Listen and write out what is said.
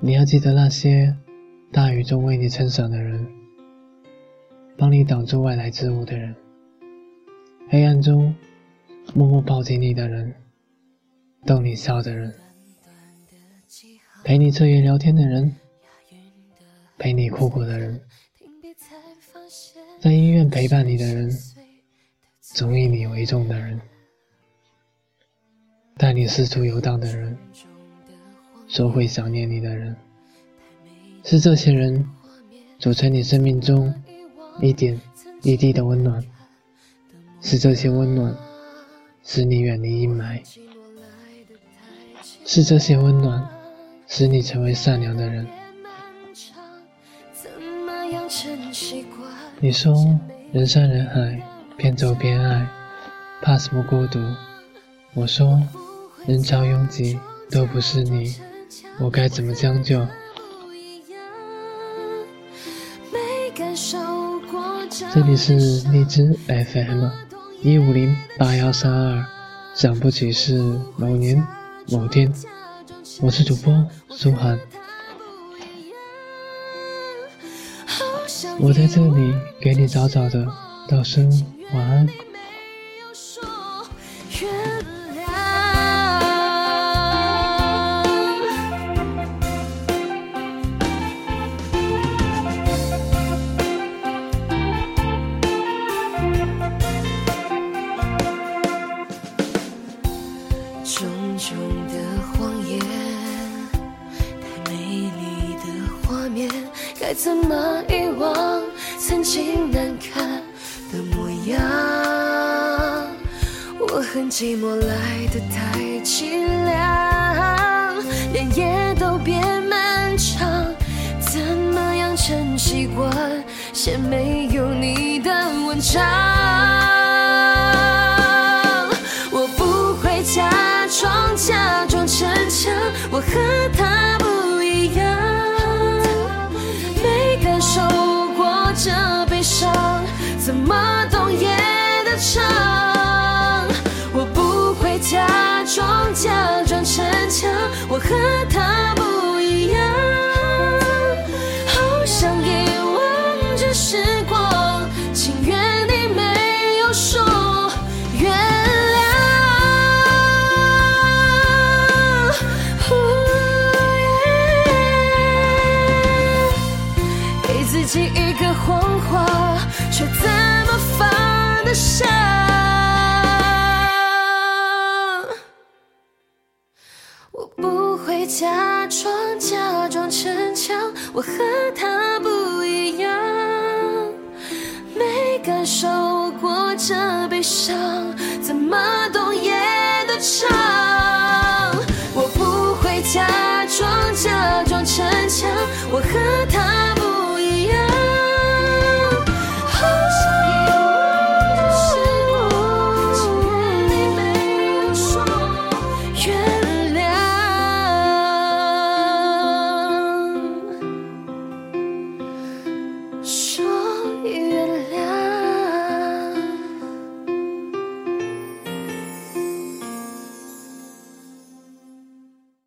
你要记得那些大雨中为你撑伞的人，帮你挡住外来之物的人，黑暗中默默抱紧你的人，逗你笑的人，陪你彻夜聊天的人，陪你哭过的人，在医院陪伴你的人，总以你为重的人，带你四处游荡的人。说会想念你的人，是这些人组成你生命中一点一滴的温暖，是这些温暖使你远离阴霾，是这些温暖使你成为善良的人。你说人山人海，边走边爱，怕什么孤独？我说人潮拥挤，都不是你。我该怎么将就？这里是荔枝 FM 一五零八幺三二，想不起是某年某天，我是主播苏涵，我在这里给你早早的道声晚安。该怎么遗忘曾经难看的模样？我恨寂寞来得太凄凉，连夜都变漫长。怎么样成习惯写没有你的文章？我不会假装假装逞强，我和和他不一样，好想遗忘这时光，情愿你没有说原谅。给自己一个谎话，却怎么放得下？假装假装逞强，我和他不一样，没感受过这悲伤，怎么懂也得唱？我不会假装假装逞强，我和他。